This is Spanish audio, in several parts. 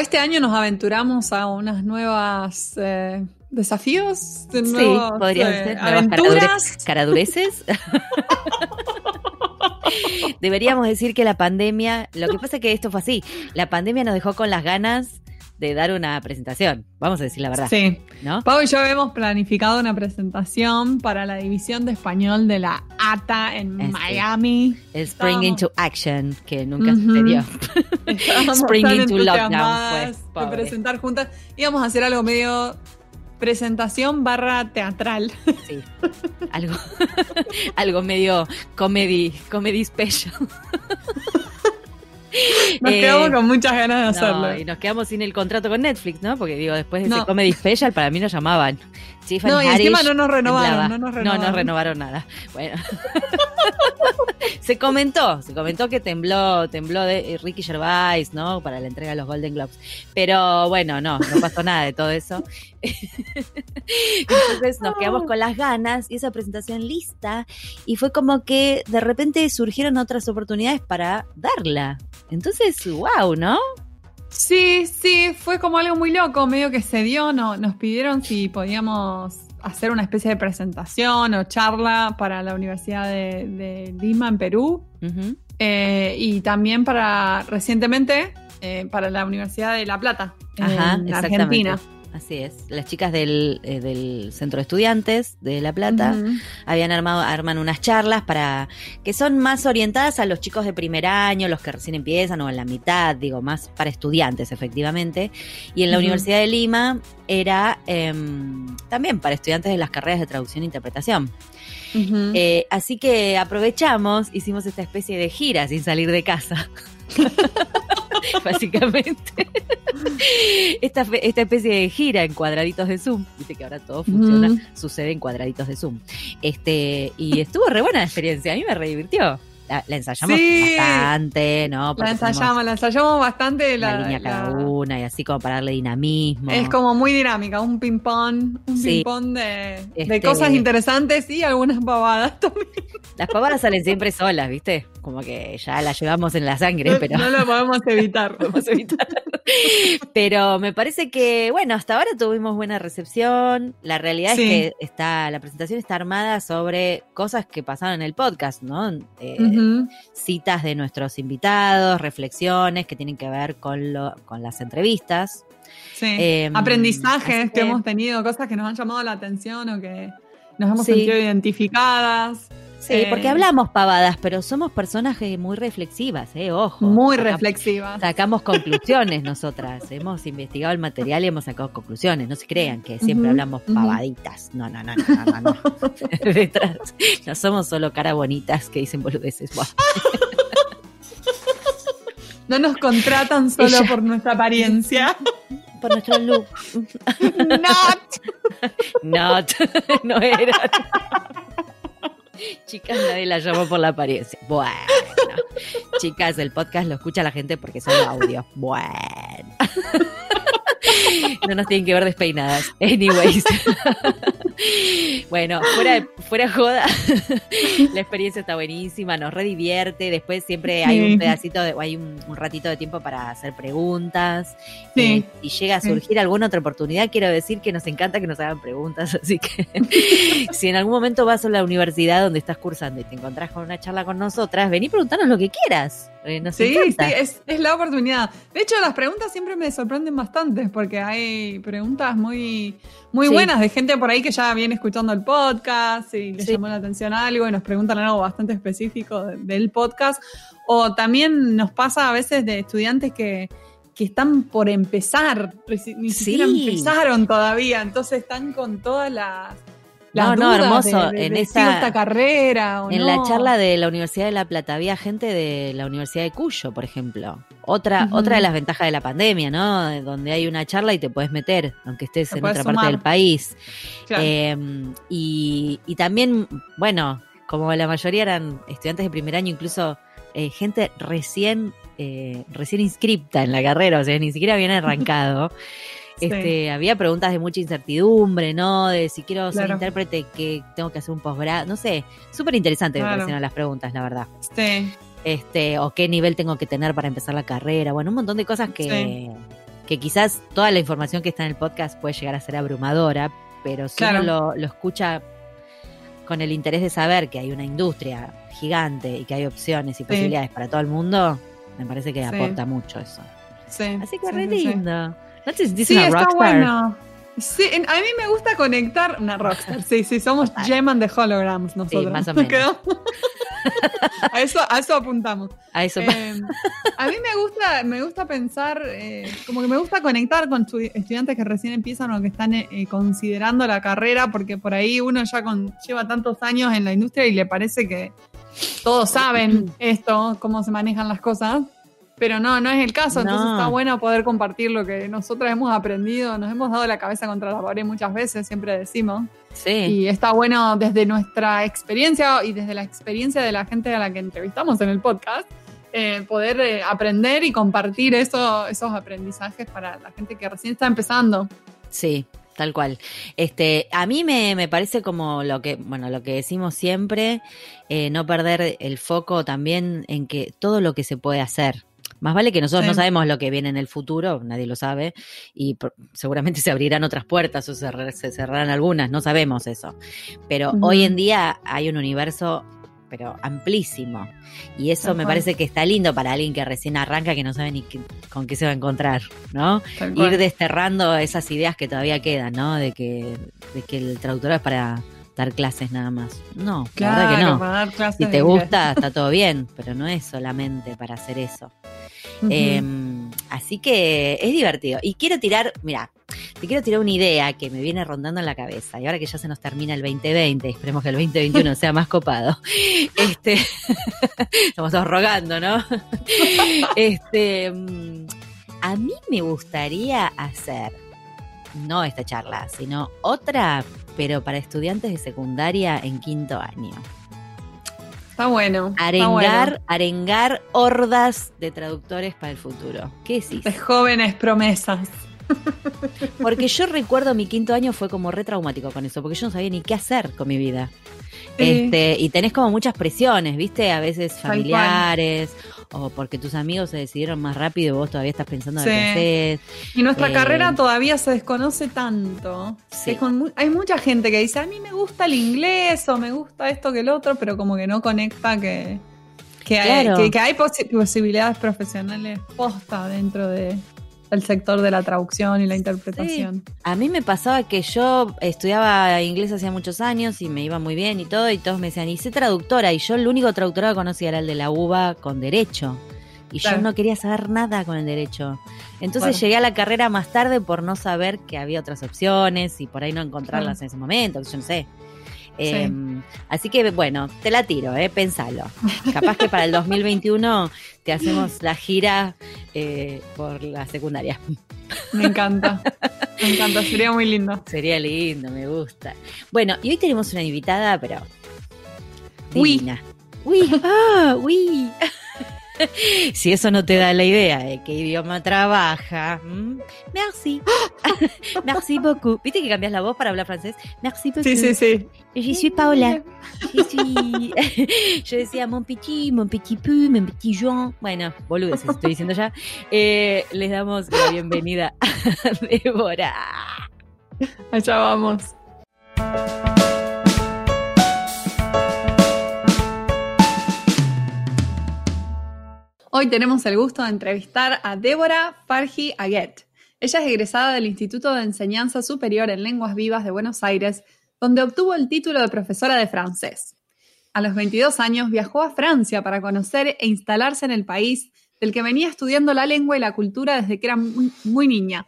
Este año nos aventuramos a unas nuevas eh, desafíos. De Sí, nuevos, podrían eh, ser nuevas aventuras. caradure- caradureces. Deberíamos decir que la pandemia, lo que pasa es que esto fue así, la pandemia nos dejó con las ganas de dar una presentación, vamos a decir la verdad, Sí. ¿no? Pau y yo habíamos planificado una presentación para la división de español de la ATA en Este. Miami. El Spring Estábamos- into Action, que nunca Ujú. sucedió. Estábamos Spring into lockdown fue, de presentar juntas. Íbamos a hacer algo medio presentación barra teatral. Sí. Algo, algo medio comedy, comedy special. Nos Eh, quedamos con muchas ganas de hacerlo. Y nos quedamos sin el contrato con Netflix, ¿no? Porque digo, después de ese. Comedy Special, para mí nos llamaban. No, y encima no nos renovaron, no nos No, renovaron. no renovaron nada. Bueno. se comentó, se comentó que tembló, tembló de eh, Ricky Gervais, ¿no? Para la entrega de los Golden Globes. Pero bueno, no, no pasó nada de todo eso. Entonces nos quedamos con las ganas y esa presentación lista y fue como que de repente surgieron otras oportunidades para darla. Entonces, wow, ¿no? Sí, sí, fue como algo muy loco, medio que se dio, no, nos pidieron si podíamos hacer una especie de presentación o charla para la Universidad de, de Lima en Perú eh, y también para recientemente eh, para la Universidad de La Plata Ajá, en exactamente. Argentina. Así es. Las chicas del, eh, del Centro de Estudiantes de La Plata habían armado, arman unas charlas para que son más orientadas a los chicos de primer año, los que recién empiezan o en la mitad, digo, más para estudiantes efectivamente. Y en la. Universidad de Lima era em, también para estudiantes de las carreras de traducción e interpretación. Eh, así que aprovechamos, hicimos esta especie de gira sin salir de casa. Básicamente. Esta, esta especie de gira en cuadraditos de Zoom. Viste que ahora todo funciona, sucede en cuadraditos de Zoom. Este, y estuvo re buena la experiencia, a mí me re divirtió. La, la ensayamos Sí. bastante, ¿no? la Porque ensayamos, la ensayamos bastante. una La, línea la- cada una y así como para darle dinamismo. Es como muy dinámica, un ping-pong, un Sí. ping-pong de, de Este- cosas interesantes y algunas pavadas también. Las pavadas salen siempre solas, ¿viste? Como que ya las llevamos en la sangre, pero... No lo podemos evitar. podemos evitar. Pero me parece que, bueno, hasta ahora tuvimos buena recepción. La realidad Sí. es que está, la presentación está armada sobre cosas que pasaron en el podcast, ¿no? Eh. Citas de nuestros invitados, reflexiones que tienen que ver con, lo, con las entrevistas. Sí. Em, Aprendizajes que, que- hemos tenido, cosas que nos han llamado la atención o que nos hemos Sí. sentido identificadas. Sí, Eh, porque hablamos pavadas, pero somos personas eh, muy reflexivas, ¿eh? Ojo. Muy reflexivas. Sacamos conclusiones nosotras. Hemos investigado el material y hemos sacado conclusiones. No se crean que siempre hablamos pavaditas. No, no, no, no, no, no. no. Detrás. No somos solo cara bonitas que dicen boludeces. No nos contratan solo Ella- por nuestra apariencia. Por nuestro look. Not. Not. No era. Chicas, nadie la llamó por la apariencia. Bueno. Chicas, el podcast lo escucha la gente porque son audio. Bueno. No nos tienen que ver despeinadas. Anyways. Bueno, fuera, fuera joda, la experiencia está buenísima, nos redivierte. Después siempre hay Sí. un pedacito, de, o hay un, un ratito de tiempo para hacer preguntas. Sí. Eh, si llega a Sí. surgir alguna otra oportunidad, quiero decir que nos encanta que nos hagan preguntas. Así que si en algún momento vas a la universidad donde estás cursando y te encontrás con una charla con nosotras, vení y preguntanos lo que quieras. Eh, nos Sí, sí, es, es la oportunidad. De hecho, las preguntas siempre me sorprenden bastante porque hay preguntas muy, muy Sí. buenas de gente por ahí que ya viene escuchando el podcast y le Sí. llamó la atención algo y nos preguntan algo bastante específico de- del podcast. O también nos pasa a veces de estudiantes que, que están por empezar, ni Sí. siquiera empezaron todavía, entonces están con todas las... las No, no, hermoso. de- de- En de esta- carrera o En no. la charla de la Universidad de La Plata había gente de la Universidad de Cuyo, por ejemplo. Otra, otra de las ventajas de la pandemia, ¿no? De Donde hay una charla y te puedes meter, aunque estés Te en otra parte del país. Claro. Eh, y, y también, bueno, como la mayoría eran estudiantes de primer año, incluso eh, gente recién, eh, recién inscripta en la carrera, o sea, ni siquiera habían arrancado. Sí. Este, había preguntas de mucha incertidumbre, ¿no? De si quiero ser Claro. intérprete, que tengo que hacer un posgrado, no sé, súper interesante me Claro. parecieron las preguntas, la verdad. Sí. Este, o qué nivel tengo que tener para empezar la carrera, bueno, un montón de cosas que, que quizás toda la información que está en el podcast puede llegar a ser abrumadora, pero si Claro. uno lo, lo escucha con el interés de saber que hay una industria gigante y que hay opciones y posibilidades para todo el mundo, me parece que Sí. aporta mucho eso. Sí, Así que re lindo. ¿No te sentís Sí, está rockstar? bueno. Sí, a mí me gusta conectar. Una rockstar. Sí, sí, somos. Gem and the Holograms nosotros. más o menos. ¿Quedó? a, eso, a eso apuntamos. A eso Eh, a mí me gusta, me gusta pensar, eh, como que me gusta conectar con estu- estudiantes que recién empiezan o que están eh, considerando la carrera, porque por ahí uno ya con, lleva tantos años en la industria y le parece que todos saben esto, cómo se manejan las cosas. Pero no, no es el caso, entonces No. está bueno poder compartir lo que nosotros hemos aprendido, nos hemos dado la cabeza contra la pared muchas veces, siempre decimos, sí. y está bueno desde nuestra experiencia y desde la experiencia de la gente a la que entrevistamos en el podcast, eh, poder eh, aprender y compartir eso, esos aprendizajes para la gente que recién está empezando. Sí, tal cual. Este, a mí me, me parece como lo que, bueno, lo que decimos siempre, eh, no perder el foco también en que todo lo que se puede hacer. Más vale que nosotros Sí. no sabemos lo que viene en el futuro, nadie lo sabe, y seguramente se abrirán otras puertas o se, cerrar- se cerrarán algunas, no sabemos eso. Pero hoy en día hay un universo, pero amplísimo. Y eso me parece que está lindo para alguien que recién arranca, que no sabe ni qué- con qué se va a encontrar, ¿no? Ir desterrando esas ideas que todavía quedan, ¿no? De que, de que el traductor es para dar clases nada más. No, la verdad que Claro, no. para dar clases Si te gusta, está todo bien, pero no es solamente para hacer eso. Eh, así que es divertido. Y quiero tirar, mira, te quiero tirar una idea que me viene rondando en la cabeza. Y ahora que ya se nos termina el 2020, esperemos que el 2021 sea más copado. Este, estamos todos rogando, ¿no? Este, a mí me gustaría hacer, no esta charla, sino otra, pero para estudiantes de secundaria en quinto año. Está bueno. está Arengar, bueno. arengar hordas de traductores para el futuro. ¿Qué decís? De jóvenes promesas. Porque yo recuerdo mi quinto año fue como re traumático con eso, porque yo no sabía ni qué hacer con mi vida. Sí. Este, y tenés como muchas presiones, ¿viste? A veces familiares, o porque tus amigos se decidieron más rápido y vos todavía estás pensando en Sí. qué. Y nuestra Eh, carrera todavía se desconoce tanto. Sí. Con hay mucha gente que dice, a mí me gusta el inglés o me gusta esto que el otro, pero como que no conecta que, que, hay, Claro. que, que hay posi- posibilidades profesionales posta dentro de, del sector de la traducción y la interpretación. A mí me pasaba que yo estudiaba inglés hacía muchos años y me iba muy bien y todo, y todos me decían, y sé traductora, y yo el único traductora que conocía era el de la UBA con derecho. Y Claro. yo no quería saber nada con el derecho. Entonces llegué a la carrera más tarde por no saber que había otras opciones y por ahí no encontrarlas en ese momento, yo no sé. Eh, así que bueno, te la tiro, eh, pensalo. Capaz que para el 2021 te hacemos la gira eh, por la secundaria. Me encanta. me encanta, sería muy lindo. Sería lindo, me gusta. Bueno, y hoy tenemos una invitada, pero. Uy. Divina. Uy, ah, uy. Si eso no te da la idea de qué idioma trabaja. ¿m? Merci. Merci beaucoup. ¿Viste que cambias la voz para hablar francés? Merci beaucoup. Sí, sí, sí. Je suis Paola. Je suis... Yo decía mon petit, mon petit peu, mon petit Jean. Bueno, boludeces, estoy diciendo ya. Eh, les damos la bienvenida a Débora. Allá vamos. Hoy tenemos el gusto de entrevistar a Débora Farji Aguet. Ella es egresada del Instituto de Enseñanza Superior en Lenguas Vivas de Buenos Aires, donde obtuvo el título de profesora de francés. A los 22 años viajó a Francia para conocer e instalarse en el país del que venía estudiando la lengua y la cultura desde que era muy, muy niña.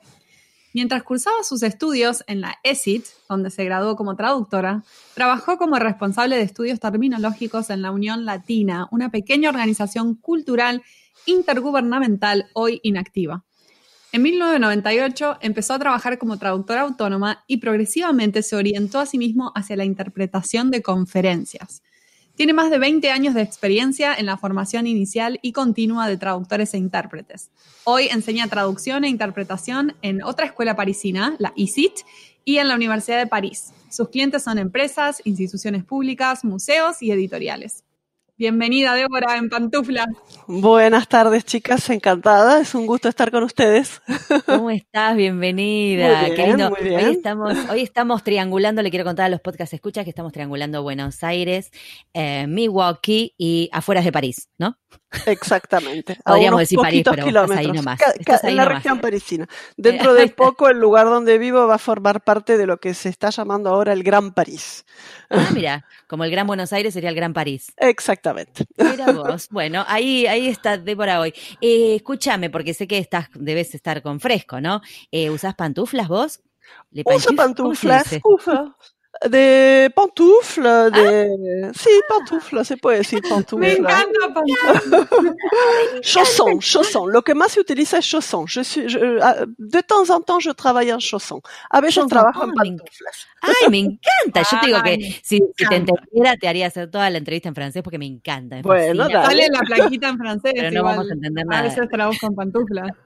Mientras cursaba sus estudios en la ESIT, donde se graduó como traductora, trabajó como responsable de estudios terminológicos en la Unión Latina, una pequeña organización cultural intergubernamental hoy inactiva. En 1998 empezó a trabajar como traductora autónoma y progresivamente se orientó a sí mismo hacia la interpretación de conferencias. Tiene más de 20 años de experiencia en la formación inicial y continua de traductores e intérpretes. Hoy enseña traducción e interpretación en otra escuela parisina, la ICIT, y en la Universidad de París. Sus clientes son empresas, instituciones públicas, museos y editoriales. Bienvenida, Débora, en pantufla. Buenas tardes, chicas, encantada. Es un gusto estar con ustedes. ¿Cómo estás? Bienvenida. Muy bien, muy bien. Hoy estamos, hoy estamos triangulando, le quiero contar a los podcast escuchas que estamos triangulando Buenos Aires, eh, Milwaukee y afueras de París, ¿no? Exactamente. Podríamos a unos decir París, poquitos pero kilómetros. estás ahí nomás. Ca- ca- Estás ahí en la nomás. región parisina. Dentro de poco, el lugar donde vivo va a formar parte de lo que se está llamando ahora el Gran París. Ah, mira, como el Gran Buenos Aires sería el Gran París. Exactamente. Mira vos. Bueno, ahí, ahí está Débora hoy. Eh, escúchame, porque sé que estás, debes estar con fresco, ¿no? Eh, ¿Usás pantuflas vos? ¿Le Uso panchuf? ¿Cómo se pantuflas. de pantufla, Ah. de... Sí, pantufla, se puede decir Me pantufla. encanta pantufla. Chausson, chausson. Lo que más se utiliza es chausson. Je suis, je- ah, de temps en temps, je travaille en chausson. A veces trabajo en ah, me pantuflas. Ay, me encanta. Yo te digo que si, si te entendiera, te haría hacer toda la entrevista en francés porque me encanta. me Bueno. Sale la plaquita en francés. Pero no igual. vamos a entender A nada. veces traduzco en pantufla.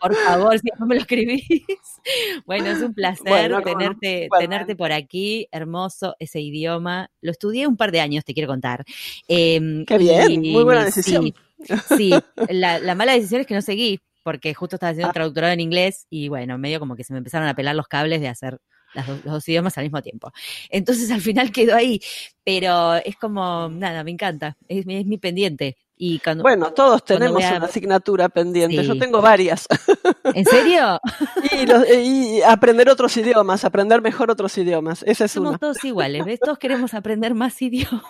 Por favor, si no me lo escribís. Bueno, es un placer Bueno, tenerte, tenerte por aquí. Hermoso ese idioma. Lo estudié un par de años, te quiero contar. Em, Qué bien, y- muy buena decisión. Sí, sí. La, la mala decisión es que no seguí, porque justo estaba haciendo Ah. traductorado en inglés y bueno, medio como que se me empezaron a pelar los cables de hacer las los dos idiomas al mismo tiempo. Entonces al final quedó ahí, pero es como, nada, me encanta, es mi pendiente. Y cuando, Bueno, todos Cuando tenemos una asignatura pendiente. Yo tengo varias. ¿En serio? y, los- y aprender otros idiomas, aprender mejor otros idiomas. Esa es Somos una. todos iguales, ¿ves? Todos queremos aprender más idiomas.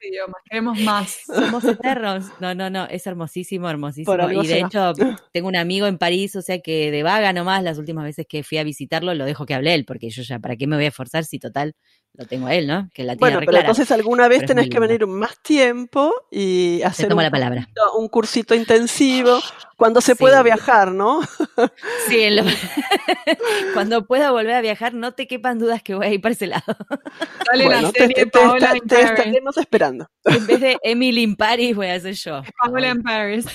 idiomas, queremos más. Somos eternos. No, no, no, es hermosísimo, hermosísimo. Y de hecho, tengo un amigo en París, o sea que de vaga nomás, las últimas veces que fui a visitarlo, lo dejo que hable él, porque yo ya, ¿para qué me voy a esforzar si total lo tengo a él, ¿no? Que la tiene Bueno, pero entonces alguna vez tenés que venir más tiempo y hacer tomo un, la palabra. cursito- un cursito intensivo cuando se Sí. pueda viajar, ¿no? Sí, en lo- cuando pueda volver a viajar, no te quepan dudas que voy a ir para ese lado. Sale la Bueno, te, serie te- te Paola te estaremos esperando. En vez de Emily in Paris, voy a ser yo. Paola en Paris.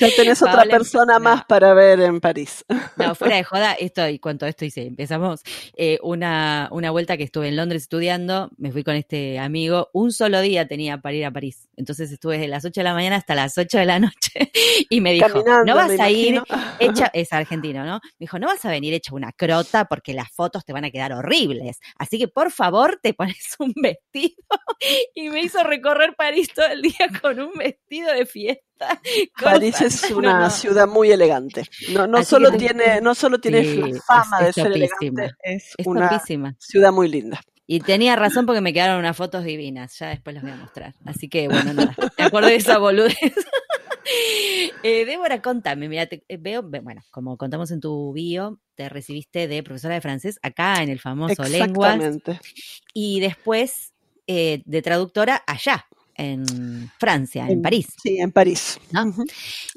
Ya tenés otra persona no. más para ver en París. No, fuera de joda, esto y cuanto a esto hice, empezamos eh, una, una vuelta que estuve en Londres estudiando, me fui con este amigo, un solo día tenía para ir a París, entonces estuve desde las 8 de la mañana hasta las 8 de la noche y me dijo, Caminando, no vas a ir imagino. hecha, es argentino, ¿no? Me dijo, no vas a venir hecha una crota porque las fotos te van a quedar horribles, así que por favor te pones un vestido y me hizo recorrer París todo el día con un vestido de fiesta. París es una no. ciudad muy elegante. No, no solo que- tiene, no solo tiene Sí, fama es- de ser topísima. elegante, es, Es una topísima. ciudad muy linda. Y tenía razón porque me quedaron unas fotos divinas. Ya después las voy a mostrar. Así que, bueno, nada. Me acuerdo de esa boludez. Eh, Débora, contame. Mira, te- eh, veo, ve- bueno, como contamos en tu bio, te recibiste de profesora de francés acá en el famoso Lenguas. Exactamente. Y después eh, de traductora allá, en Francia, en, París. Sí, en París. ¿no? Ujú.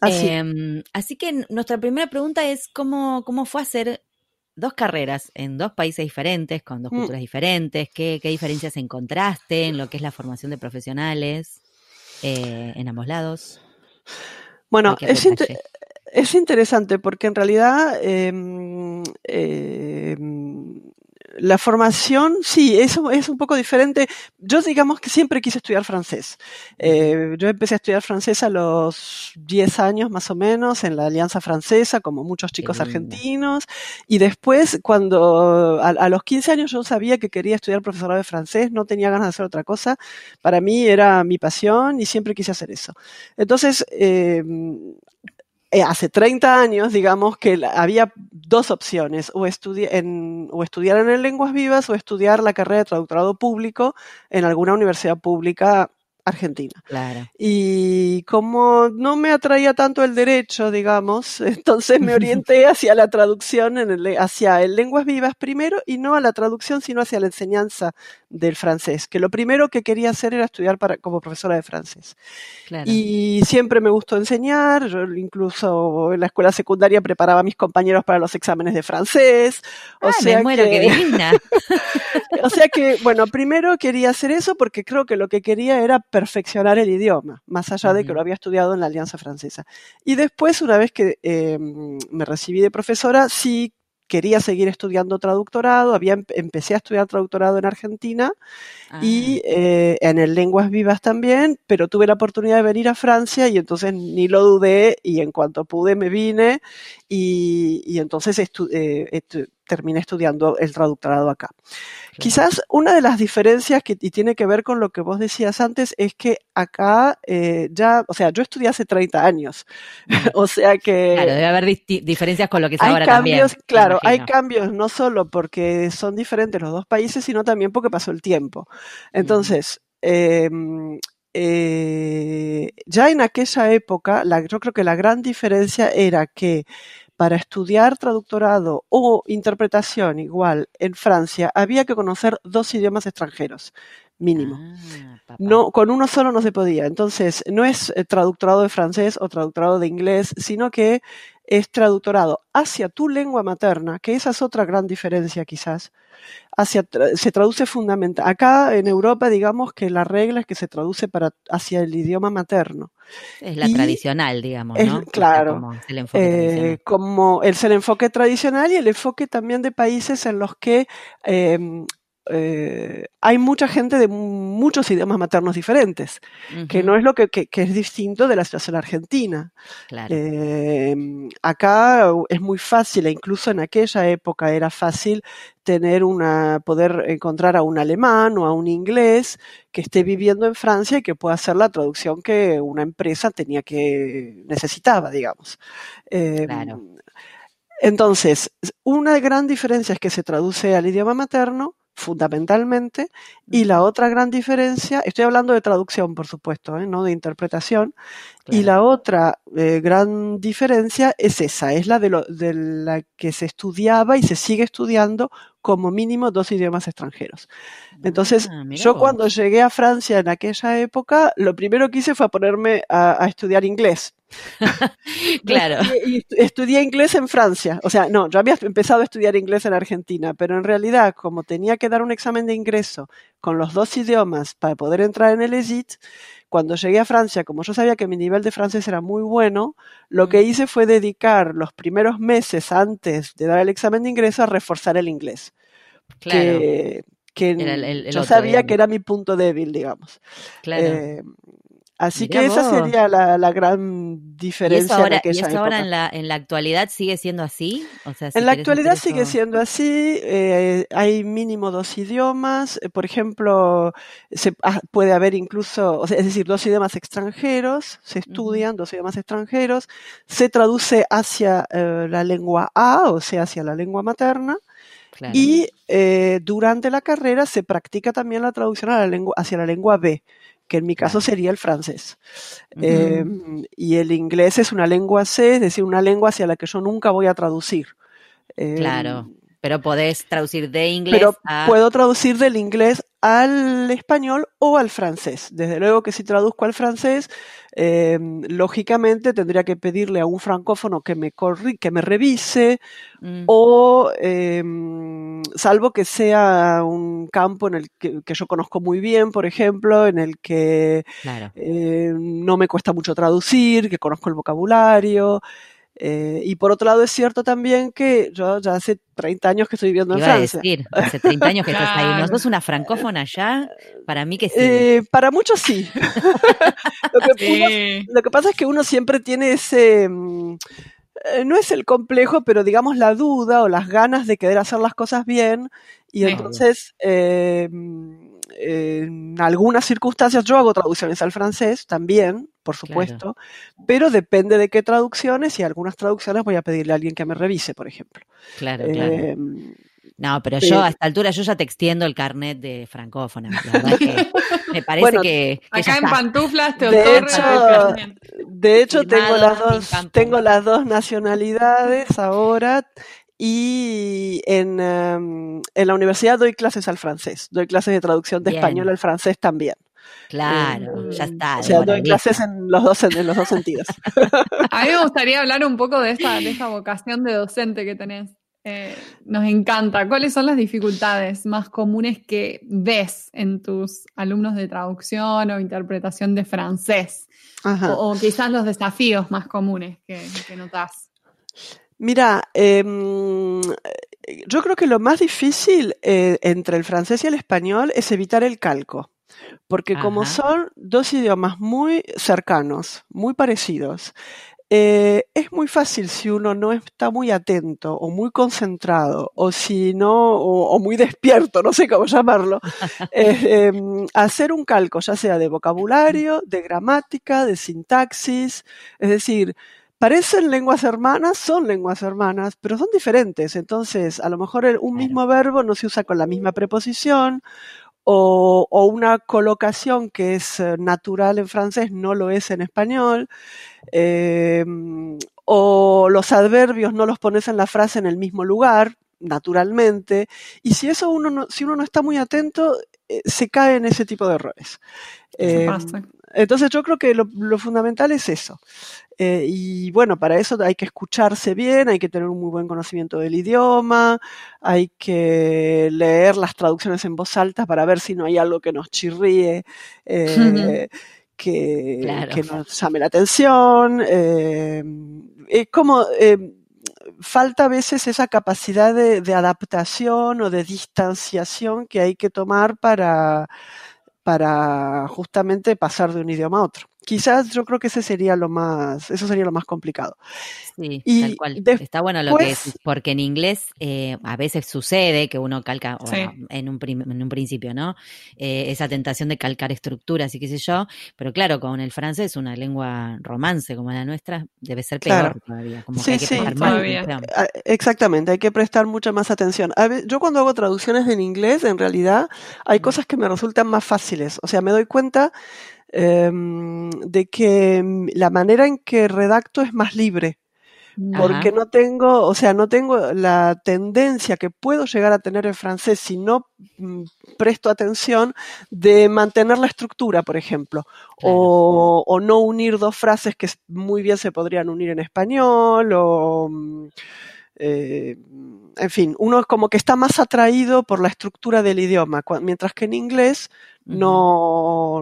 Así. Em, así que nuestra primera pregunta es cómo, cómo fue hacer dos carreras en dos países diferentes, con dos Mm. culturas diferentes, qué, qué diferencias encontraste en lo que es la formación de profesionales eh, en ambos lados. bueno, es, es interesante porque en realidad em, em, la formación, sí, eso es un poco diferente. Yo digamos que siempre quise estudiar francés. Eh, yo empecé a estudiar francés a los 10 años más o menos en la Alianza Francesa, como muchos chicos argentinos. Y después, cuando a, a los 15 años yo sabía que quería estudiar profesorado de francés, no tenía ganas de hacer otra cosa. Para mí era mi pasión y siempre quise hacer eso. Entonces, eh, eh, hace 30 años, digamos, que había dos opciones, o, en, o estudiar en Lenguas Vivas o estudiar la carrera de traductorado público en alguna universidad pública argentina. Claro. Y como no me atraía tanto el derecho, digamos, entonces me orienté hacia la traducción, en el, hacia el lenguas vivas primero y no a la traducción, sino hacia la enseñanza del francés, que lo primero que quería hacer era estudiar para, como profesora de francés. Claro. Y siempre me gustó enseñar, yo incluso en la escuela secundaria preparaba a mis compañeros para los exámenes de francés. O Ah, sea me muero, que, qué divina. o sea que, bueno, primero quería hacer eso porque creo que lo que quería era perfeccionar el idioma, más allá de que lo había estudiado en la Alianza Francesa. Y después, una vez que eh, me recibí de profesora, sí quería seguir estudiando traductorado, había, em, empecé a estudiar traductorado en Argentina y Ah, eh, en el Lenguas Vivas también, pero tuve la oportunidad de venir a Francia y entonces ni lo dudé y en cuanto pude me vine y, y entonces estu- eh, estu- terminé estudiando el traductorado acá. Quizás una de las diferencias que y tiene que ver con lo que vos decías antes es que acá eh, ya, o sea, yo estudié hace 30 años, o sea que Claro, debe haber diferencias con lo que es hay ahora cambios, también. claro, hay cambios no solo porque son diferentes los dos países, sino también porque pasó el tiempo. Entonces, eh, eh, ya en aquella época, la- yo creo que la gran diferencia era que para estudiar traductorado o interpretación igual en Francia había que conocer dos idiomas extranjeros, mínimo. Ah. No, con uno solo no se podía. Entonces, no es eh, traductorado de francés o traductorado de inglés, sino que es traductorado hacia tu lengua materna, que esa es otra gran diferencia quizás. Hacia, se traduce fundamental. Acá en Europa, digamos que la regla es que se traduce para, hacia el idioma materno. Es la y tradicional, digamos, es- ¿no? Claro, como es el enfoque Eh, como es el enfoque tradicional y el enfoque también de países en los que eh, eh, hay mucha gente de muchos idiomas maternos diferentes, que no es lo que, que- que es distinto de la situación argentina. Claro. Eh, acá es muy fácil, e incluso en aquella época era fácil tener una, poder encontrar a un alemán o a un inglés que esté viviendo en Francia y que pueda hacer la traducción que una empresa tenía que, necesitaba, digamos. Eh, Claro. Entonces, una gran diferencia es que se traduce al idioma materno, fundamentalmente, y la otra gran diferencia, estoy hablando de traducción, por supuesto, ¿eh? no de interpretación, y la otra eh, gran diferencia es esa, es la de, lo, de la que se estudiaba y se sigue estudiando como mínimo dos idiomas extranjeros. Entonces, Ah, yo vos. cuando llegué a Francia en aquella época, lo primero que hice fue ponerme a, a estudiar inglés. Claro. y estu- estudié inglés en Francia. O sea, no, yo había empezado a estudiar inglés en Argentina, pero en realidad, como tenía que dar un examen de ingreso con los dos idiomas para poder entrar en el EGIT, cuando llegué a Francia, como yo sabía que mi nivel de francés era muy bueno, lo que hice fue dedicar los primeros meses antes de dar el examen de ingreso a reforzar el inglés. Claro, Que, que Era el- el- el yo sabía que era mi punto débil, digamos. claro. Eh, así Mirá que esa sería la, la gran ¿Y diferencia eso ahora, en y eso ahora en la, en la actualidad sigue siendo así? O sea, si En la actualidad sigue siendo así, eh, hay mínimo dos idiomas, eh, por ejemplo, se, ah, puede haber incluso, o sea, es decir, dos idiomas extranjeros, se estudian dos idiomas extranjeros, se traduce hacia eh, la lengua A, o sea, hacia la lengua materna, Claro. y eh, durante la carrera se practica también la traducción a la lengua, hacia la lengua B, que en mi caso sería el francés. Eh, y el inglés es una lengua C, es decir, una lengua hacia la que yo nunca voy a traducir. Eh, Claro. Pero podés traducir de inglés Pero a... puedo traducir del inglés al español o al francés. Desde luego que si traduzco al francés, eh, lógicamente tendría que pedirle a un francófono que me, corri que me revise Mm, o, eh, salvo que sea un campo en el que, que yo conozco muy bien, por ejemplo, en el que claro. eh, no me cuesta mucho traducir, que conozco el vocabulario. Eh, y por otro lado es cierto también que yo ya hace 30 años que estoy viviendo en Iba a Francia. decir, hace 30 años que estás ahí. ¿No sos una francófona ya? Para mí que sí. Eh, para muchos sí. lo, que uno- lo que pasa es que uno siempre tiene ese, mm, eh, no es el complejo, pero digamos la duda o las ganas de querer hacer las cosas bien. Y Sí. entonces, eh, mm, en algunas circunstancias yo hago traducciones al francés también, por supuesto, pero depende de qué traducciones y algunas traducciones voy a pedirle a alguien que me revise, por ejemplo. claro, claro. Eh, No, pero pero- yo a esta altura yo ya te extiendo el carnet de francófona. La verdad que me parece Bueno, que, Acá en está. pantuflas te De hecho, el carnet. De hecho, tengo las dos, tengo las dos nacionalidades ahora y en, em, en la universidad doy clases al francés, doy clases de traducción de Bien. español al francés también. Claro, ya Mm. está. o sea, doy clases en los dos, en los dos sentidos. A mí me gustaría hablar un poco de esta, de esta vocación de docente que tenés. Eh, nos encanta. ¿Cuáles son las dificultades más comunes que ves en tus alumnos de traducción o interpretación de francés? Ajá. O, o quizás los desafíos más comunes que, que notás. Mira, em, yo creo que lo más difícil eh, entre el francés y el español es evitar el calco. Porque como son dos idiomas muy cercanos, muy parecidos, eh, es muy fácil si uno no está muy atento o muy concentrado o si no, o, o muy despierto, no sé cómo llamarlo, eh, em, hacer un calco, ya sea de vocabulario, de gramática, de sintaxis, es decir, parecen lenguas hermanas, son lenguas hermanas, pero son diferentes. Entonces, a lo mejor un mismo verbo no se usa con la misma preposición o, o una colocación que es eh, natural en francés no lo es en español. eh, o los adverbios no los pones en la frase en el mismo lugar, naturalmente. Y si eso uno no, si uno no está muy atento, eh, se cae en ese tipo de errores. Eh, pasa. entonces yo creo que lo, lo fundamental es eso. Eh, y bueno, para eso hay que escucharse bien, hay que tener un muy buen conocimiento del idioma, hay que leer las traducciones en voz alta para ver si no hay algo que nos chirríe, eh, que, Claro. que nos llame la atención. eh, es como eh, falta a veces esa capacidad de, de adaptación o de distanciación que hay que tomar para, para justamente pasar de un idioma a otro. Quizás yo creo que ese sería lo más, eso sería lo más complicado. Sí, Y tal cual. después- Está bueno lo que decís, porque en inglés eh, a veces sucede que uno calca, Sí. bueno, en, un en un principio, ¿no? Eh, esa tentación de calcar estructuras y qué sé yo, pero claro, con el francés, una lengua romance como la nuestra, debe ser peor Claro. todavía, como Sí, que hay que sí, prestar más todavía. Exactamente, hay que prestar mucha más atención. A yo cuando hago traducciones en inglés, en realidad, hay Mm. cosas que me resultan más fáciles. O sea, me doy cuenta em, de que mm, la manera en que redacto es más libre. Ajá. porque no tengo, o sea, no tengo la tendencia que puedo llegar a tener en francés si no mm, presto atención de mantener la estructura, por ejemplo, Claro. o, o no unir dos frases que muy bien se podrían unir en español, o mm, eh, en fin, uno es como que está más atraído por la estructura del idioma, mientras que en inglés no,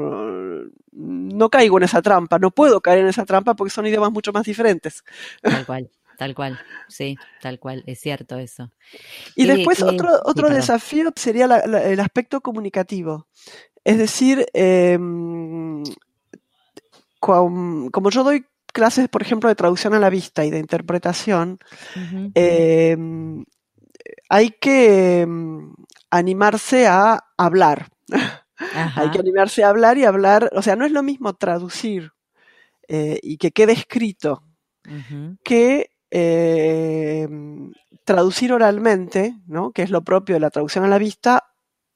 no caigo en esa trampa, no puedo caer en esa trampa porque son idiomas mucho más diferentes. Tal cual, tal cual, sí, tal cual, es cierto eso. Y ¿Qué- después otro, sí, otro desafío sería la- la- el aspecto comunicativo. Es decir, eh, cuam- como yo doy clases, por ejemplo, de traducción a la vista y de interpretación, eh, hay que mm, animarse a hablar. Ajá. Hay que animarse a hablar y hablar, o sea, no es lo mismo traducir eh, y que quede escrito que eh, traducir oralmente, ¿no? que es lo propio de la traducción a la vista,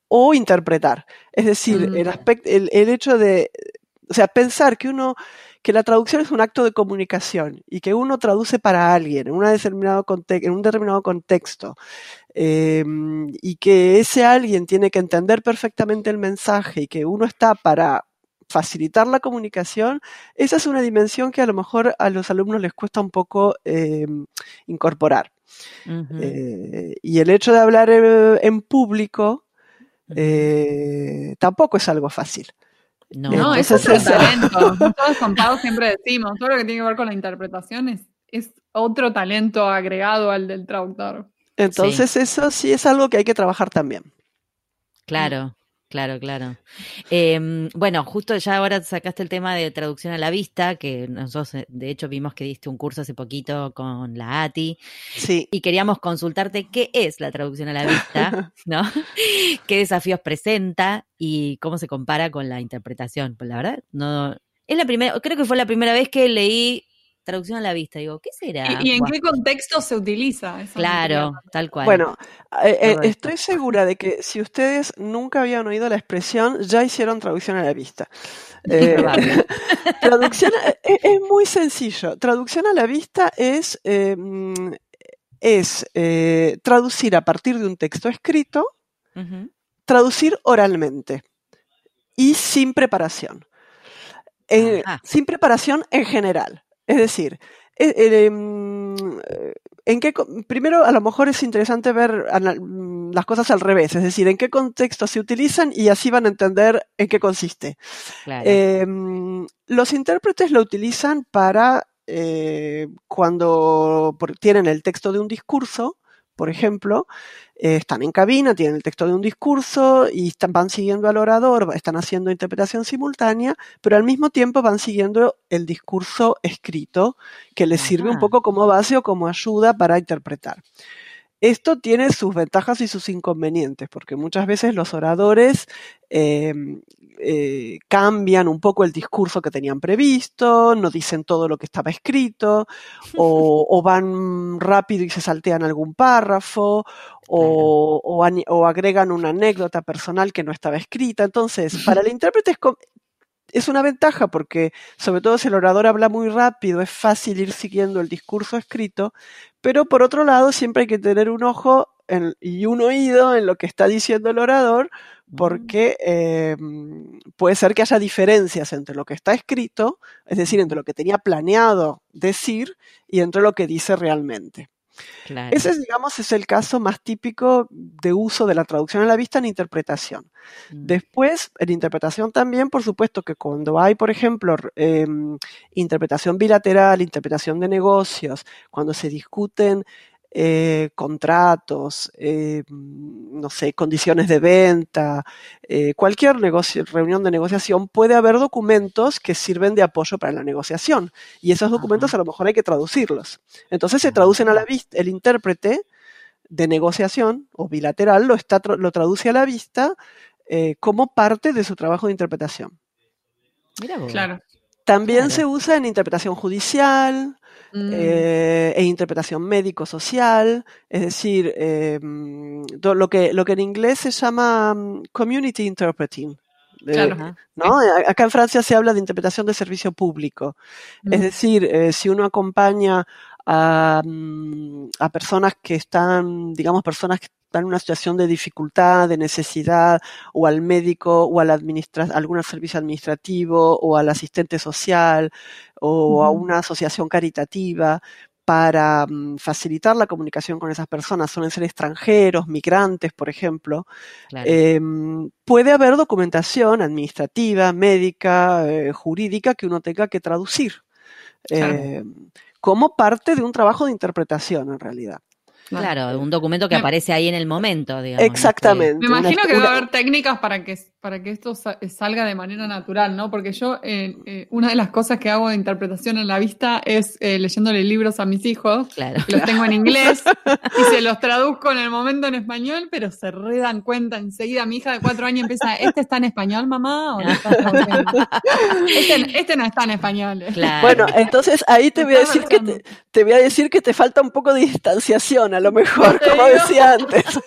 o interpretar. Es decir, Mm. el, aspecto, el, el hecho de, o sea, pensar que uno, que la traducción es un acto de comunicación y que uno traduce para alguien en, una determinado en un determinado contexto eh, y que ese alguien tiene que entender perfectamente el mensaje y que uno está para facilitar la comunicación, esa es una dimensión que a lo mejor a los alumnos les cuesta un poco eh, incorporar. Eh, y el hecho de hablar eh, en público eh, tampoco es algo fácil. No, No, es Entonces, otro eso- talento. Todos contados siempre decimos, todo lo que tiene que ver con la interpretación es, es otro talento agregado al del traductor. Entonces eso sí es algo que hay que trabajar también. Claro, claro, claro. Eh, bueno, justo ya ahora sacaste el tema de traducción a la vista, que nosotros eh, de hecho vimos que diste un curso hace poquito con la ATI Sí. y queríamos consultarte qué es la traducción a la vista, ¿no? ¿Qué desafíos presenta y cómo se compara con la interpretación? Pues la verdad, no es la primera, creo que fue la primera vez que leí traducción a la vista. Digo, ¿qué será? ¿Y, y en qué contexto se utiliza? Eso Claro, tal cual. Bueno, eh, eh, estoy segura de que si ustedes nunca habían oído la expresión, ya hicieron traducción a la vista. Eh, traducción a- es, es muy sencillo. Traducción a la vista es, eh, mm, es eh, traducir a partir de un texto escrito, traducir oralmente y sin preparación. Sin preparación en general. Es decir, eh, eh, mm, eh, en qué, primero a lo mejor es interesante ver mm, las cosas al revés, es decir, en qué contexto se utilizan y así van a entender en qué consiste. Claro. Eh, mm, los intérpretes lo utilizan para eh, cuando tienen el texto de un discurso, por ejemplo, eh, están en cabina, tienen el texto de un discurso y están- van siguiendo al orador, están haciendo interpretación simultánea, pero al mismo tiempo van siguiendo el discurso escrito, que les sirve un Ajá. poco como base o como ayuda para interpretar. Esto tiene sus ventajas y sus inconvenientes, porque muchas veces los oradores eh, eh, cambian un poco el discurso que tenían previsto, no dicen todo lo que estaba escrito, o, o van rápido y se saltean algún párrafo, o, o agregan una anécdota personal que no estaba escrita. Entonces, para el intérprete es, es una ventaja porque, sobre todo si el orador habla muy rápido, es fácil ir siguiendo el discurso escrito, pero por otro lado siempre hay que tener un ojo en- y un oído en lo que está diciendo el orador, porque eh, puede ser que haya diferencias entre lo que está escrito, es decir, entre lo que tenía planeado decir y entre lo que dice realmente. Claro. Ese, digamos, es el caso más típico de uso de la traducción a la vista en interpretación. Mm. Después, en interpretación también, por supuesto que cuando hay, por ejemplo, em, interpretación bilateral, interpretación de negocios, cuando se discuten eh, contratos, eh, no sé, condiciones de venta, eh, cualquier negocio, reunión de negociación, puede haber documentos que sirven de apoyo para la negociación. Y esos documentos Ajá. a lo mejor hay que traducirlos. Entonces se traducen a la vista, el intérprete de negociación o bilateral lo, está, lo traduce a la vista eh, como parte de su trabajo de interpretación. Vos. Claro. También Claro. se usa en interpretación judicial Mm. eh, e interpretación médico-social, es decir, eh, do- lo, que, lo que en inglés se llama mm, community interpreting. Claro. ¿no? Acá en Francia se habla de interpretación de servicio público. Es Mm. decir, eh, si uno acompaña a, a personas que están, digamos, personas que están en una situación de dificultad, de necesidad, o al médico, o al administra algún servicio administrativo, o al asistente social, o a una asociación caritativa, para mm, facilitar la comunicación con esas personas, suelen ser extranjeros, migrantes, por ejemplo, Claro. Em, puede haber documentación administrativa, médica, eh, jurídica que uno tenga que traducir Claro. em, como parte de un trabajo de interpretación en realidad. Claro, un documento que aparece ahí en el momento, digamos. Exactamente. Me una- imagino que debe haber técnicas para que, para que esto sa- salga de manera natural, ¿no? Porque yo, eh, eh, una de las cosas que hago de interpretación en la vista es eh, leyéndole libros a mis hijos, Claro. que los tengo en inglés, y se los traduzco en el momento en español, pero se re dan cuenta enseguida. Mi hija de cuatro años empieza, ¿este está en español, mamá? ¿O estás traduciendo?" este, este no está en español. Claro. Bueno, entonces ahí te voy a Está decir que te, te voy a decir que te falta un poco de distanciación, a lo mejor, como digo. decía antes.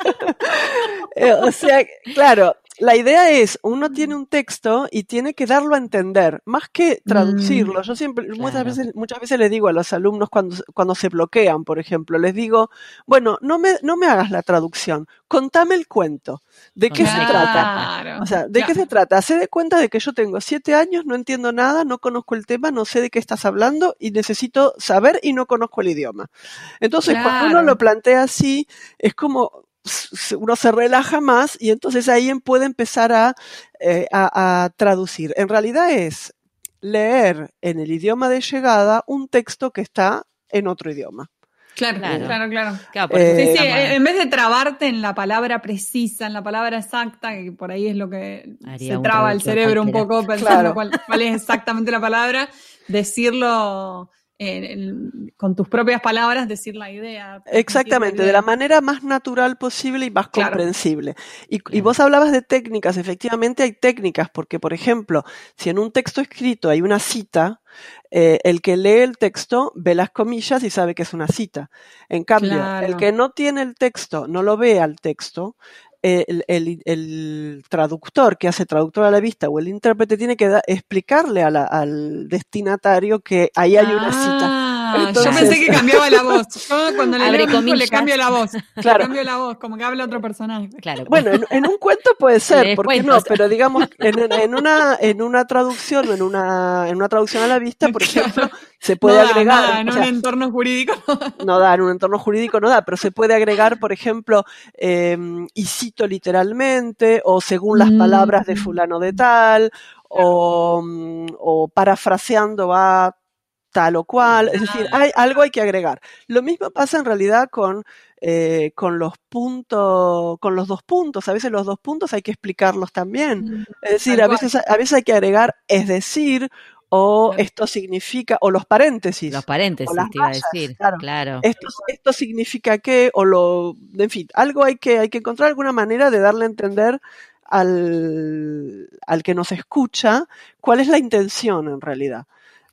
Eh, o sea, claro, la idea es, uno tiene un texto y tiene que darlo a entender, más que traducirlo. Yo siempre, muchas veces, muchas veces les digo a los alumnos cuando, cuando se bloquean, por ejemplo, les digo, bueno, no me, no me hagas la traducción, contame el cuento. ¿De qué se trata? O sea, ¿de qué se trata? Hacé de cuenta de que yo tengo siete años, no entiendo nada, no conozco el tema, no sé de qué estás hablando y necesito saber y no conozco el idioma. Entonces, cuando uno lo plantea así, es como uno se relaja más y entonces ahí puede empezar a, eh, a, a traducir. En realidad es leer en el idioma de llegada un texto que está en otro idioma. Claro, Claro. claro, claro. Claro, por eso Eh, Sí, sí, en vez de trabarte en la palabra precisa, en la palabra exacta, que por ahí es lo que Haría se traba el cerebro un poco pensando Claro. cuál, cuál es exactamente la palabra, decirlo con tus propias palabras, decir la idea. Exactamente, de idea. la manera más natural posible y más Claro. comprensible. Y, vos hablabas de técnicas, efectivamente hay técnicas, porque por ejemplo, si en un texto escrito hay una cita, eh, el que lee el texto ve las comillas y sabe que es una cita. En cambio, Claro. el que no tiene el texto, no lo ve al texto, el, el- el traductor que hace traductor a la vista o el intérprete tiene que da- explicarle a la- al destinatario que ahí hay una cita. Ah, Entonces- yo pensé que cambiaba la voz. Yo cuando le leo hijo le cambio la voz. Claro. Le cambio la voz, como que habla otro personaje. Claro. Bueno, en, en un cuento puede ser, ¿por qué no? Pero digamos, en, en una, en una traducción o en una, en una traducción a la vista, por Claro. ejemplo, se puede no da agregar, en o un entorno jurídico. no da, en un entorno jurídico no da, pero se puede agregar, por ejemplo, eh, y cito literalmente, o según las Mm. palabras de fulano de tal, o, mm, o parafraseando a tal o cual, es decir, hay, algo hay que agregar. Lo mismo pasa en realidad con, eh, con los puntos, con los dos puntos. A veces los dos puntos hay que explicarlos también. Mm, Es decir, a veces, a veces hay que agregar es decir, o esto significa, o los paréntesis. Los paréntesis, las te iba a decir. claro. Claro. Esto, esto significa que, o lo, en fin, algo hay que, hay que encontrar alguna manera de darle a entender al, al que nos escucha cuál es la intención en realidad.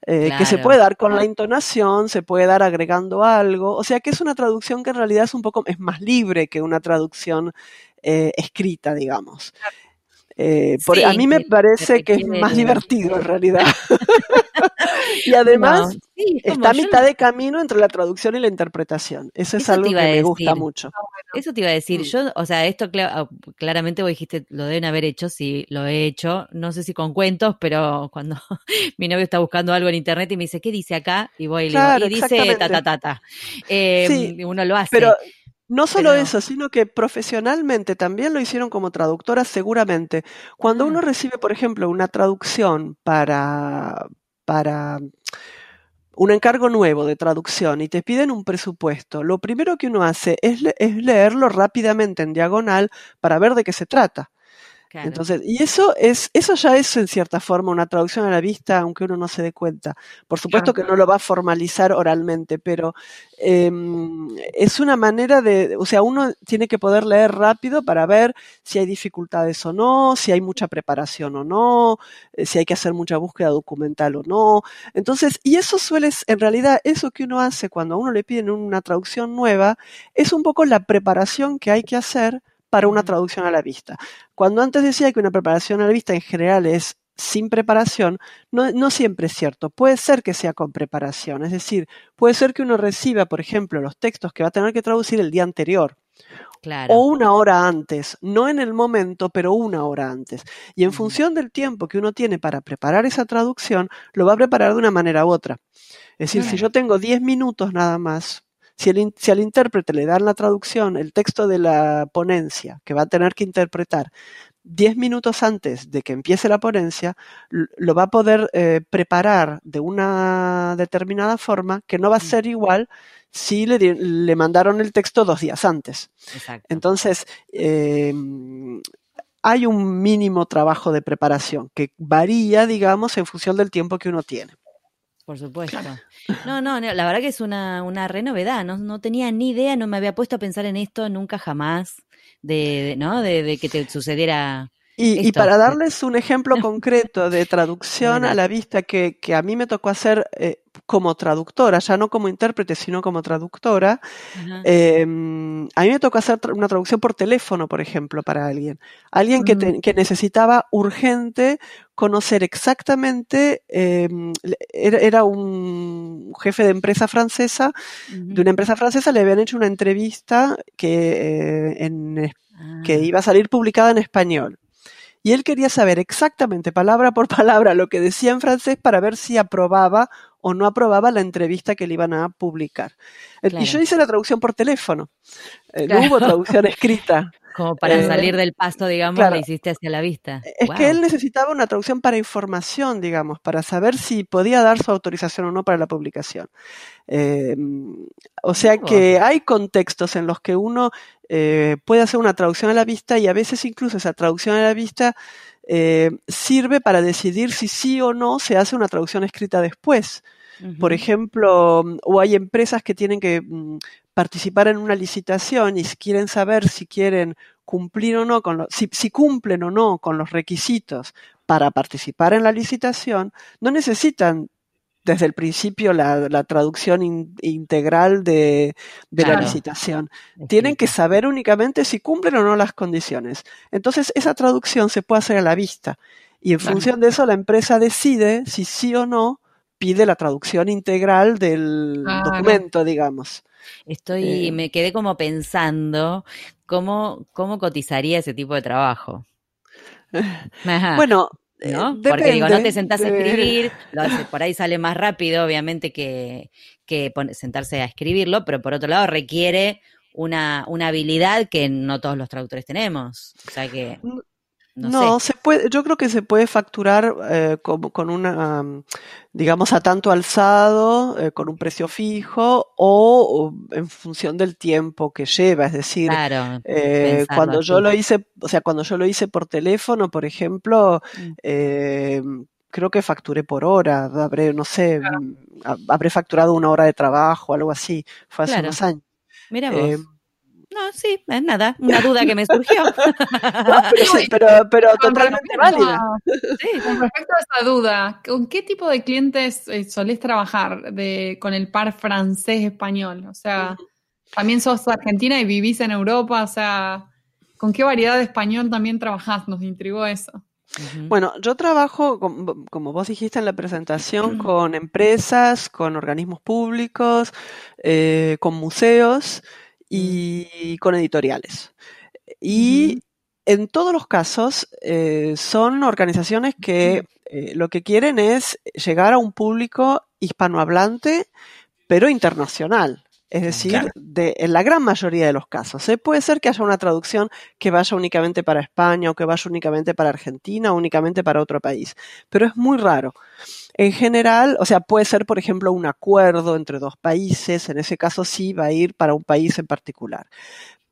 Eh, Que se puede dar con la entonación, se puede dar agregando algo, o sea que es una traducción que en realidad es un poco, es más libre que una traducción eh, escrita, digamos. Eh, por- Sí, a mí me parece que que es más divertido en realidad. y además, No, sí, es como Está a mitad de camino entre la traducción y la interpretación. Eso es Eso algo que me gusta mucho. Eso te iba a decir, Mm. yo, o sea, esto ah, claramente vos dijiste, lo deben haber hecho, sí, lo he hecho, no sé si con cuentos, pero cuando mi novio está buscando algo en internet y me dice, ¿qué dice acá? Y voy y le digo, y dice ta, ta, ta, ta. Eh, Sí, y uno lo hace. Pero no solo Pero- eso, sino que profesionalmente también lo hicieron como traductoras seguramente. Cuando uno recibe, por ejemplo, una traducción para, para un encargo nuevo de traducción y te piden un presupuesto, lo primero que uno hace es, le- es leerlo rápidamente en diagonal para ver de qué se trata. Claro. Entonces, y eso es, eso ya es en cierta forma una traducción a la vista, aunque uno no se dé cuenta. Por supuesto que no lo va a formalizar oralmente, pero em, es una manera de, o sea, uno tiene que poder leer rápido para ver si hay dificultades o no, si hay mucha preparación o no, eh, si hay que hacer mucha búsqueda documental o no. Entonces, y eso suele, en realidad, eso que uno hace cuando a uno le piden una traducción nueva, es un poco la preparación que hay que hacer para una traducción a la vista. Cuando antes decía que una preparación a la vista en general es sin preparación, no, no siempre es cierto. Puede ser que sea con preparación. Es decir, puede ser que uno reciba, por ejemplo, los textos que va a tener que traducir el día anterior claro. o una hora antes, no en el momento, pero una hora antes. Y en función del tiempo que uno tiene para preparar esa traducción, lo va a preparar de una manera u otra. Es decir, si yo tengo 10 minutos nada más, si, el in- si al intérprete le dan la traducción, el texto de la ponencia que va a tener que interpretar 10 minutos antes de que empiece la ponencia, lo va a poder eh, preparar de una determinada forma que no va a Mm. ser igual si le, mandaron el texto dos días antes. Exacto. Entonces, eh, hay un mínimo trabajo de preparación que varía, digamos, en función del tiempo que uno tiene. Por supuesto. No, no, no, la verdad que es una, una re novedad. No, no tenía ni idea, no me había puesto a pensar en esto nunca jamás, de, de- ¿no? De, de que te sucediera. Y, y para darles un ejemplo concreto de traducción a la vista que, que a mí me tocó hacer eh, como traductora, ya no como intérprete, sino como traductora, eh, a mí me tocó hacer una traducción por teléfono, por ejemplo, para alguien. Alguien que, te- que necesitaba urgente conocer exactamente, eh, le- era, era un jefe de empresa francesa, de una empresa francesa, le habían hecho una entrevista que, eh, en que Ah, iba a salir publicada en español. Y él quería saber exactamente, palabra por palabra, lo que decía en francés para ver si aprobaba o no aprobaba la entrevista que le iban a publicar. Eh, Claro. Y yo hice la traducción por teléfono. Eh, Claro. No hubo traducción escrita. Como para eh, salir del pasto, digamos, claro. la hiciste hacia la vista. Es que él necesitaba una traducción para información, digamos, para saber si podía dar su autorización o no para la publicación. Eh, o sea que hay contextos en los que uno eh, puede hacer una traducción a la vista y a veces incluso esa traducción a la vista eh, sirve para decidir si sí o no se hace una traducción escrita después. Por ejemplo, o hay empresas que tienen que mm, participar en una licitación y quieren saber si quieren cumplir o no con los, si, si cumplen o no con los requisitos para participar en la licitación, no necesitan desde el principio la, la traducción in- integral de, de la licitación. Tienen que saber únicamente si cumplen o no las condiciones. Entonces, esa traducción se puede hacer a la vista. Y en Claro. función de eso, la empresa decide si sí o no pide la traducción integral del documento, digamos. Estoy, Eh, me quedé como pensando cómo, cómo cotizaría ese tipo de trabajo. Ajá. Bueno, eh, ¿no? Porque digo, no te sentás a escribir, lo por ahí sale más rápido, obviamente, que, que sentarse a escribirlo, pero por otro lado requiere una, una habilidad que no todos los traductores tenemos. O sea que, No, se puede, yo creo que se puede facturar eh, con, con, una, digamos, a tanto alzado, eh, con un precio fijo o, en función del tiempo que lleva. Es decir, eh, cuando yo lo hice, o sea, cuando yo lo hice por teléfono, por ejemplo, mm. creo que facturé por hora, habré, no sé, mm, habré facturado una hora de trabajo, algo así. Fue hace unos años. Mira vos. No, sí, es nada, una duda que me surgió. pero, pero, totalmente válida. Sí, con respecto a esa duda, ¿con qué tipo de clientes eh, solés trabajar de, con el par francés-español? O sea, también sos argentina y vivís en Europa, o sea, ¿con qué variedad de español también trabajás? Nos intrigó eso. Bueno, yo trabajo, como vos dijiste en la presentación, con empresas, con organismos públicos, eh, con museos y con editoriales. Y en todos los casos eh, son organizaciones que eh, lo que quieren es llegar a un público hispanohablante, pero internacional. Es decir, de, en la gran mayoría de los casos. ¿eh? Puede ser que haya una traducción que vaya únicamente para España o que vaya únicamente para Argentina o únicamente para otro país, pero es muy raro. En general, o sea, puede ser, por ejemplo, un acuerdo entre dos países, en ese caso sí va a ir para un país en particular.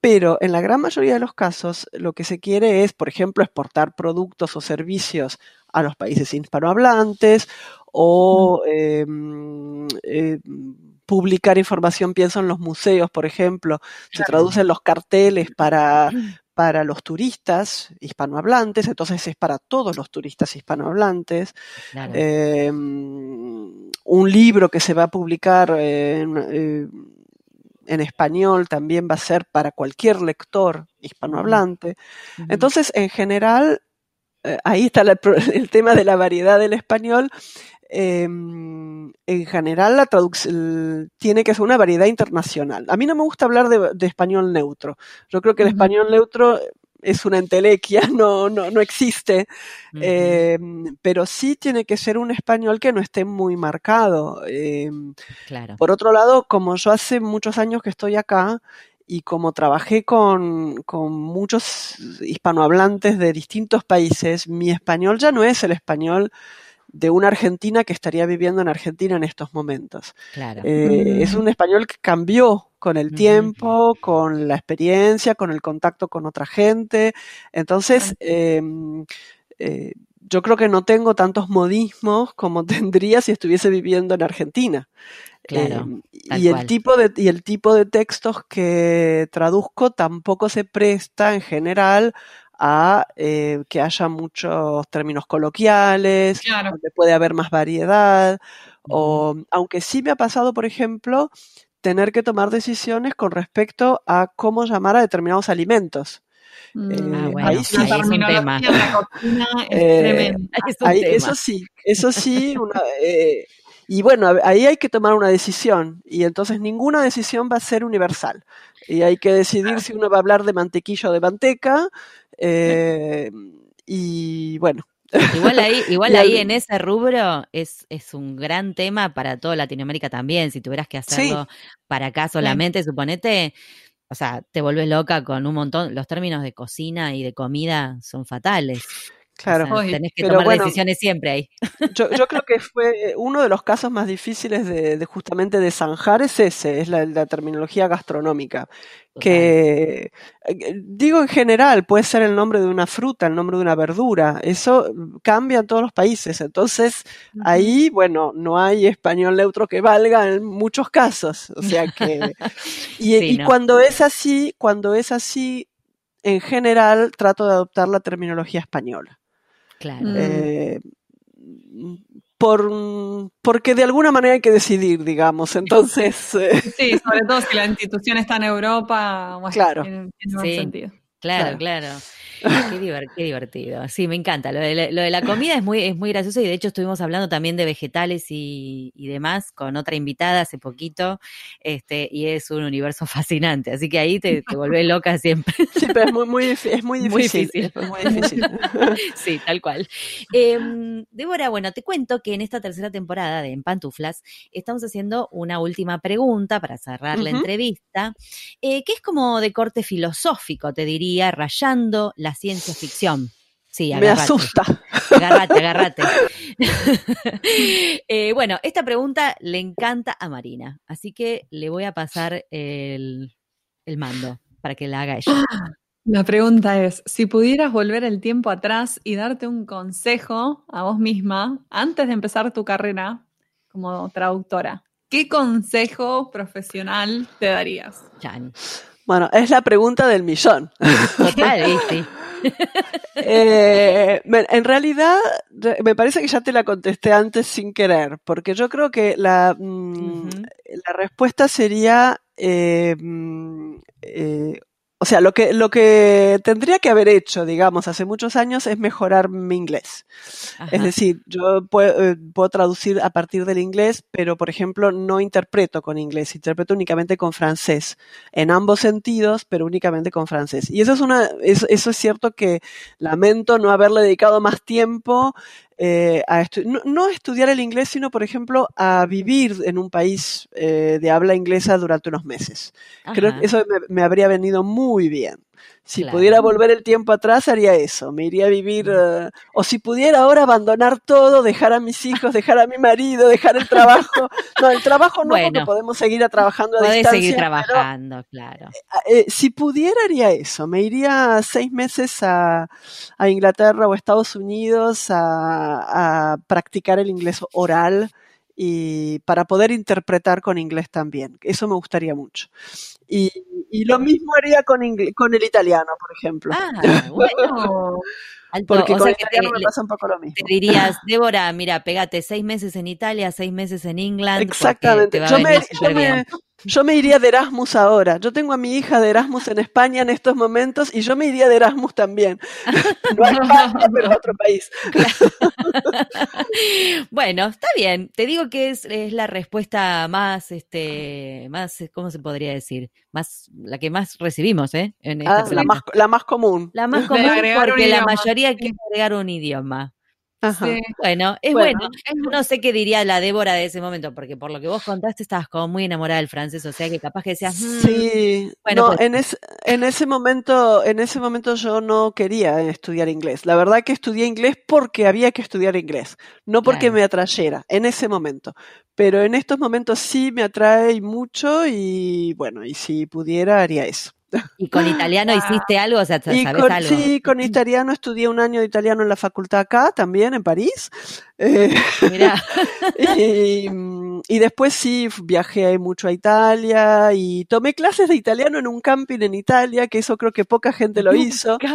Pero en la gran mayoría de los casos, lo que se quiere es, por ejemplo, exportar productos o servicios a los países hispanohablantes o em, eh, publicar información, pienso en los museos, por ejemplo, se traducen los carteles para, para los turistas hispanohablantes, entonces es para todos los turistas hispanohablantes. Em, un libro que se va a publicar en, eh, en, español también va a ser para cualquier lector hispanohablante. Entonces, en general, eh, ahí está el tema de la variedad del español Em, en general la traducción tiene que ser una variedad internacional. A mí no me gusta hablar de, español neutro. Yo creo que el español neutro es una entelequia, no, no, no existe, em, pero sí tiene que ser un español que no esté muy marcado. Em, claro. Por otro lado, como yo hace muchos años que estoy acá, y como trabajé con, con, muchos hispanohablantes de distintos países, mi español ya no es el español de una argentina que estaría viviendo en Argentina en estos momentos. Claro. Eh, es un español que cambió con el tiempo, con la experiencia, con el contacto con otra gente. Entonces, em, eh, yo creo que no tengo tantos modismos como tendría si estuviese viviendo en Argentina. Claro, em, y, el tipo de, y el tipo de textos que traduzco tampoco se presta en general a eh, que haya muchos términos coloquiales, donde puede haber más variedad, o aunque sí me ha pasado, por ejemplo, tener que tomar decisiones con respecto a cómo llamar a determinados alimentos. ahí sí, es un tema. Eso sí, eso sí, eh, y bueno, ahí hay que tomar una decisión y entonces ninguna decisión va a ser universal. Y hay que decidir si uno va a hablar de mantequilla o de manteca, eh, y bueno. Igual ahí, igual ahí en ese rubro es, es un gran tema para toda Latinoamérica también. Si tuvieras que hacerlo para acá solamente, suponete, o sea, te vuelves loca con un montón. Los términos de cocina y de comida son fatales. Claro, tenés que tomar decisiones siempre ahí. Yo, yo, creo que fue uno de los casos más difíciles de, justamente de zanjar es ese, es la, terminología gastronómica. Que eh, digo en general, puede ser el nombre de una fruta, el nombre de una verdura, eso cambia en todos los países. Entonces, ahí, bueno, no hay español neutro que valga en muchos casos. O sea que. Y, y cuando es así, cuando es así, en general trato de adoptar la terminología española. Claro. Eh, por, porque de alguna manera hay que decidir, digamos. Entonces. Eh, sí, sobre todo si la institución está en Europa, claro. tiene, más sentido. Claro. claro. Qué, divertido. Sí, me encanta. Lo de, la, comida es muy, es muy gracioso y de hecho estuvimos hablando también de vegetales y, demás con otra invitada hace poquito este, y es un universo fascinante. Así que ahí te, te volvés loca siempre. Sí, pero es muy, muy, es muy difícil. Muy difícil. sí, tal cual. Em, Débora, bueno, te cuento que en esta tercera temporada de En Pantuflas estamos haciendo una última pregunta para cerrar la entrevista, eh, que es como de corte filosófico, te diría, rayando la ciencia ficción. Sí, Me asusta. Agarrate, agarrate. Eh, bueno, esta pregunta le encanta a Marina, así que le voy a pasar el, el mando para que la haga ella. La pregunta es, si pudieras volver el tiempo atrás y darte un consejo a vos misma antes de empezar tu carrera como traductora, ¿qué consejo profesional te darías? Chan. Bueno, es la pregunta del millón. Total, ¿viste? Eh, en realidad, re- me parece que ya te la contesté antes sin querer, porque yo creo que la, mm, la respuesta sería, eh, mm, eh, o sea, lo que, lo que tendría que haber hecho, digamos, hace muchos años es mejorar mi inglés. Ajá. Es decir, yo puedo, eh, puedo traducir a partir del inglés, pero por ejemplo no interpreto con inglés, interpreto únicamente con francés, en ambos sentidos, pero únicamente con francés. Y eso es una, eso, eso es cierto que lamento no haberle dedicado más tiempo eh, a estu- no, no estudiar el inglés, sino por ejemplo a vivir en un país eh, de habla inglesa durante unos meses. Creo que eso me, me habría venido muy bien. Si Claro. pudiera volver el tiempo atrás, haría eso. Me iría a vivir, eh, o si pudiera ahora abandonar todo, dejar a mis hijos, dejar a mi marido, dejar el trabajo. No, el trabajo no, porque Bueno. podemos seguir trabajando a distancia. seguir trabajando, claro. eh, si pudiera, haría eso. Me iría seis meses a, a Inglaterra o Estados Unidos a, a practicar el inglés oral y para poder interpretar con inglés también. Eso me gustaría mucho. Y, y lo mismo haría con, con el italiano, por ejemplo. Ah, bueno. Alto, porque o con sea el que te, italiano me pasa un poco lo mismo. te dirías, Débora, mira, pegate seis meses en Italia, seis meses en England. Exactamente. Yo me, yo, me. Yo me iría de Erasmus ahora. Yo tengo a mi hija de Erasmus en España en estos momentos y yo me iría de Erasmus también. No a España, pero a otro país. bueno, está bien. Te digo que es, es la respuesta más, este, más, ¿cómo se podría decir? Más, la que más recibimos, ¿eh? En esta Ah, la, más, la más común. La más común agregar un porque la mayoría quiere agregar un idioma. Ajá. sí. Bueno, es Bueno. no sé qué diría la Débora de ese momento, porque por lo que vos contaste estabas como muy enamorada del francés, o sea que capaz que decías, "Mm, Sí, Bueno, no, pues- en, ese, en ese momento, en ese momento yo no quería estudiar inglés. La verdad que estudié inglés porque había que estudiar inglés, no porque Claro. me atrayera, en ese momento. Pero en estos momentos sí me atrae mucho y bueno, y si pudiera haría eso. Y con italiano hiciste algo, o sea, Y ¿sabes con, algo? sí, con italiano estudié un año de italiano en la facultad acá, también en París. Eh, Mirá, y, mm, y después sí viajé mucho a Italia y tomé clases de italiano en un camping en Italia, que eso creo que poca gente lo hizo.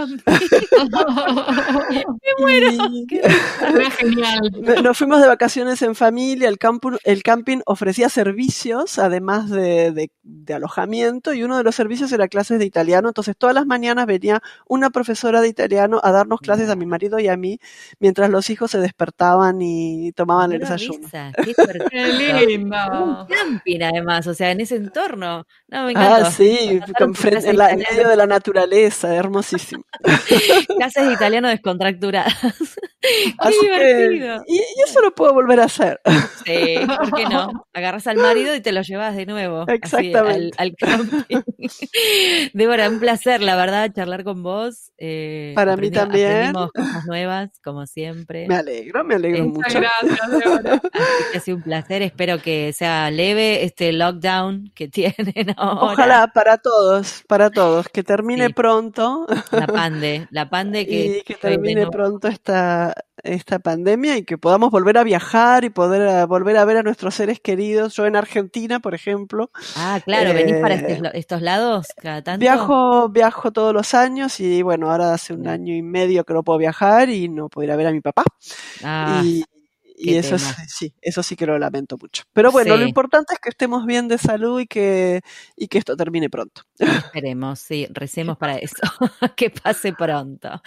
Y Era genial. no- nos fuimos de vacaciones en familia, el, campu- el camping ofrecía servicios, además de, de- de alojamiento, y uno de los servicios era clases de italiano, entonces todas las mañanas venía una profesora de italiano a darnos clases a mi marido y a mí, mientras los hijos se despertaban y tomaban el desayuno. risa, qué divertido. Qué lindo. Un camping además, o sea, en ese entorno. No, me encanta. Ah, sí, con tus frente- clases en, la- en medio de la naturaleza, hermosísimo. Clases de italiano descontracturadas. Qué Así que, divertido. y, y eso lo puedo volver a hacer. Sí, ¿por qué no? Agarras al marido y te lo llevas de nuevo. así, Exactamente. al, al camping. Débora, un placer, la verdad, charlar con vos. eh, Para mí también. Aprendimos cosas nuevas, como siempre. Me alegro, me alegro Eh, Muchas mucho. gracias, Débora. Así que ha sido un placer. Espero que sea leve este lockdown que tienen ahora. Ojalá para todos, para todos, que termine Sí. pronto La pande, la pande que, y que termine pronto esta, esta pandemia y que podamos volver a viajar y poder a- volver a ver a nuestros seres queridos. Yo en Argentina, por ejemplo, Ah, claro, venís para Eh, estos, lados cada tanto. viajo, viajo todos los años y bueno, ahora hace un año y medio que no puedo viajar y no puedo ir a ver a mi papá. Ah, y y eso es, tema. sí, eso sí que lo lamento mucho. Pero bueno, lo Sí. importante es que estemos bien de salud y que, y que esto termine pronto. esperemos, sí, recemos para eso. que pase pronto.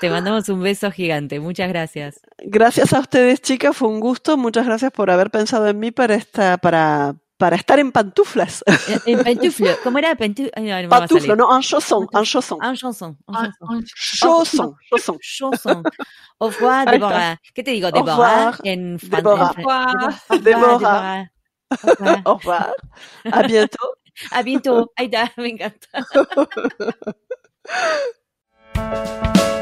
Te mandamos un beso gigante. Muchas gracias. Gracias a ustedes, chicas, fue un gusto. Muchas gracias por haber pensado en mí para esta, para, para estar en pantuflas. En, en pantuflo, ¿cómo era? Pantu Ay, no, no me va a Pantuflo, salir. no, en chausson, en chausson. Ah, un chanson, un Ah, chanson. ah, Chausson, chausson. Chanson. Au revoir, Ahí está. Deborah. ¿Qué te digo? Au Deborah revoir, en fran- Deborah. en fran- Au revoir. Au revoir, Deborah. Deborah. Au revoir. Au revoir. À bientôt. A bientôt. Ahí está, me encanta.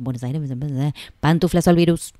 Buenos Aires, pantuflas al virus.